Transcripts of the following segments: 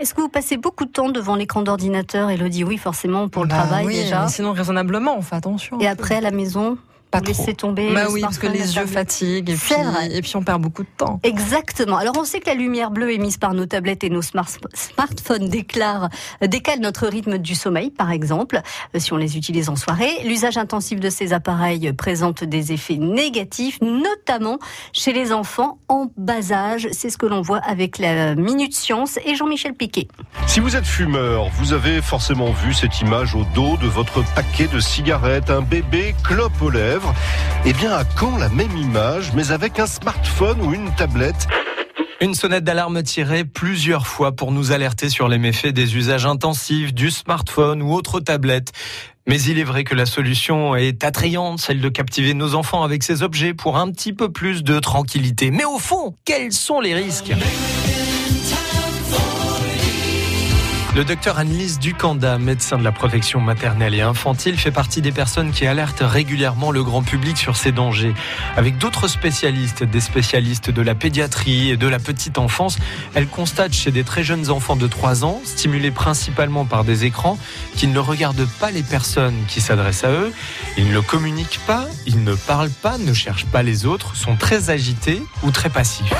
Est-ce que vous passez beaucoup de temps devant l'écran d'ordinateur, Elodie? Oui, forcément, pour le Bah travail oui, déjà. Sinon, raisonnablement, on fait attention. Et après, à la maison, Pas vous trop. laissez tomber Bah oui, parce que les yeux fatiguent et puis, C'est vrai. et puis on perd beaucoup de temps. Exactement. Alors on sait que la lumière bleue émise par nos tablettes et nos smart- smartphones déclare, décale notre rythme du sommeil, par exemple, euh, si on les utilise en soirée. L'usage intensif de ces appareils présente des effets négatifs, notamment chez les enfants en bas âge. C'est ce que l'on voit avec la Minute Science et Jean-Michel Piquet. Si vous êtes fumeur, vous avez forcément vu cette image au dos de votre paquet de cigarettes, un bébé clope aux lèvres. Eh bien, à quand la même image, mais avec un smartphone ou une tablette Une sonnette d'alarme tirée plusieurs fois pour nous alerter sur les méfaits des usages intensifs du smartphone ou autres tablettes. Mais il est vrai que la solution est attrayante, celle de captiver nos enfants avec ces objets pour un petit peu plus de tranquillité. Mais au fond, quels sont les risques? Le docteur Annelise Ducanda, médecin de la protection maternelle et infantile, fait partie des personnes qui alertent régulièrement le grand public sur ces dangers. Avec d'autres spécialistes, des spécialistes de la pédiatrie et de la petite enfance, elle constate chez des très jeunes enfants de 3 ans, stimulés principalement par des écrans, qu'ils ne regardent pas les personnes qui s'adressent à eux, ils ne communiquent pas, ils ne parlent pas, ne cherchent pas les autres, sont très agités ou très passifs.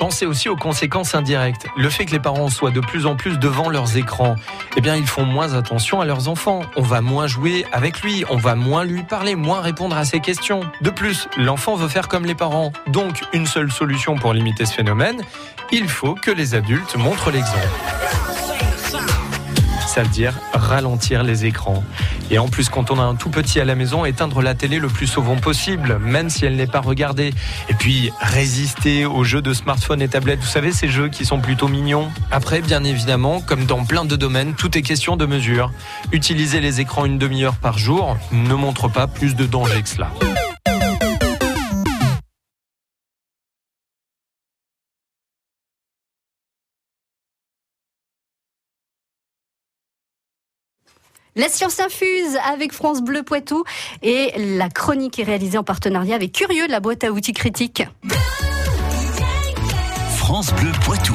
Pensez aussi aux conséquences indirectes. Le fait que les parents soient de plus en plus devant leurs écrans, eh bien, ils font moins attention à leurs enfants. On va moins jouer avec lui, on va moins lui parler, moins répondre à ses questions. De plus, l'enfant veut faire comme les parents. Donc, une seule solution pour limiter ce phénomène, il faut que les adultes montrent l'exemple. Ça veut dire ralentir les écrans. Et en plus, quand on a un tout petit à la maison, éteindre la télé le plus souvent possible, même si elle n'est pas regardée. Et puis, résister aux jeux de smartphone et tablettes. Vous savez, ces jeux qui sont plutôt mignons. Après, bien évidemment, comme dans plein de domaines, tout est question de mesure. Utiliser les écrans une demi-heure par jour ne montre pas plus de danger que cela. La science infuse avec France Bleu Poitou et la chronique est réalisée en partenariat avec Curieux, la boîte à outils critique. France Bleu Poitou.